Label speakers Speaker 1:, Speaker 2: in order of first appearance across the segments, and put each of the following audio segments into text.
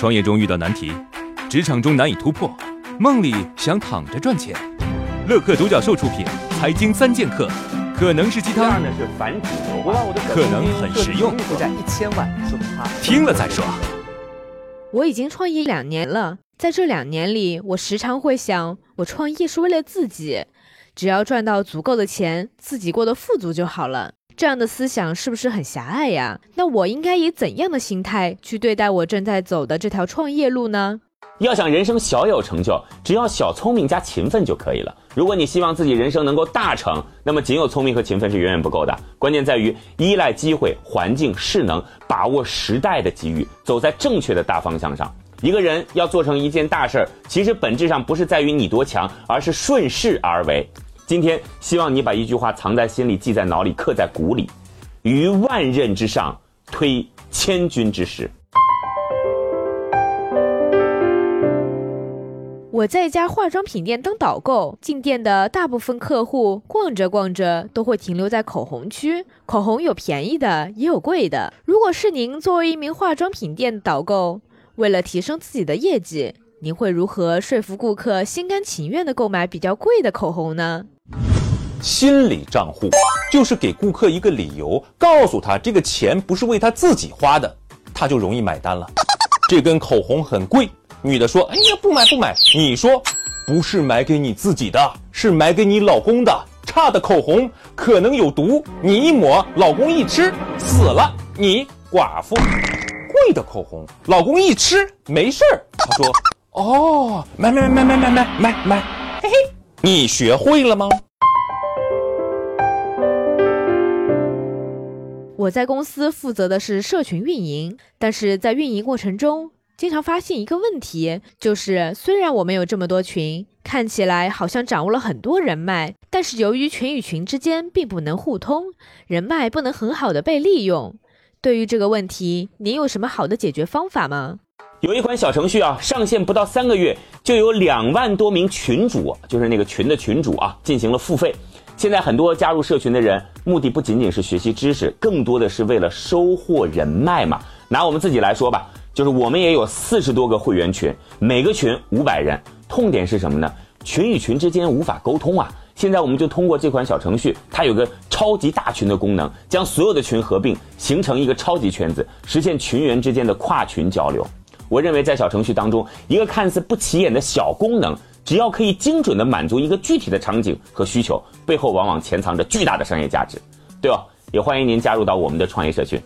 Speaker 1: 创业中遇到难题，职场中难以突破，梦里想躺着赚钱。乐客独角兽出品，《财经三剑客》可能是鸡汤，可能很实用。听了再说。
Speaker 2: 我已经创业两年了，在这两年里，我时常会想，我创业是为了自己，只要赚到足够的钱，自己过得富足就好了。这样的思想是不是很狭隘呀？那我应该以怎样的心态去对待我正在走的这条创业路呢？
Speaker 3: 要想人生小有成就，只要小聪明加勤奋就可以了。如果你希望自己人生能够大成，那么仅有聪明和勤奋是远远不够的。关键在于依赖机会、环境、势能，把握时代的机遇，走在正确的大方向上。一个人要做成一件大事儿，其实本质上不是在于你多强，而是顺势而为。今天希望你把一句话藏在心里，记在脑里，刻在骨里：于万仞之上，推千钧之势。
Speaker 2: 我在一家化妆品店当导购，进店的大部分客户逛着逛着都会停留在口红区。口红有便宜的，也有贵的。如果是您作为一名化妆品店导购，为了提升自己的业绩，您会如何说服顾客心甘情愿的购买比较贵的口红呢？
Speaker 4: 心理账户就是给顾客一个理由，告诉他这个钱不是为他自己花的，他就容易买单了。这根口红很贵，女的说：“哎呀，不买不买。”你说：“不是买给你自己的，是买给你老公的。差的口红可能有毒，你一抹，老公一吃死了，你寡妇。贵的口红，老公一吃没事儿。”他说：“哦，买买买买买买买买，嘿嘿，你学会了吗？”
Speaker 2: 我在公司负责的是社群运营，但是在运营过程中，经常发现一个问题，就是虽然我们有这么多群，看起来好像掌握了很多人脉，但是由于群与群之间并不能互通，人脉不能很好的被利用。对于这个问题，您有什么好的解决方法吗？
Speaker 3: 有一款小程序啊，上线不到三个月，就有两万多名群主，就是那个群的群主啊，进行了付费。现在很多加入社群的人，目的不仅仅是学习知识，更多的是为了收获人脉嘛。拿我们自己来说吧，就是我们也有四十多个会员群，每个群五百人。痛点是什么呢？群与群之间无法沟通啊。现在我们就通过这款小程序，它有个超级大群的功能，将所有的群合并，形成一个超级圈子，实现群员之间的跨群交流。我认为在小程序当中，一个看似不起眼的小功能。只要可以精准地满足一个具体的场景和需求，背后往往潜藏着巨大的商业价值，对吧？也欢迎您加入到我们的创业社群。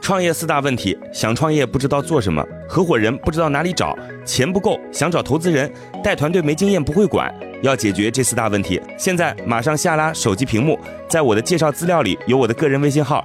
Speaker 5: 创业四大问题：想创业不知道做什么，合伙人不知道哪里找，钱不够想找投资人，带团队没经验不会管。要解决这四大问题，现在马上下拉手机屏幕，在我的介绍资料里有我的个人微信号，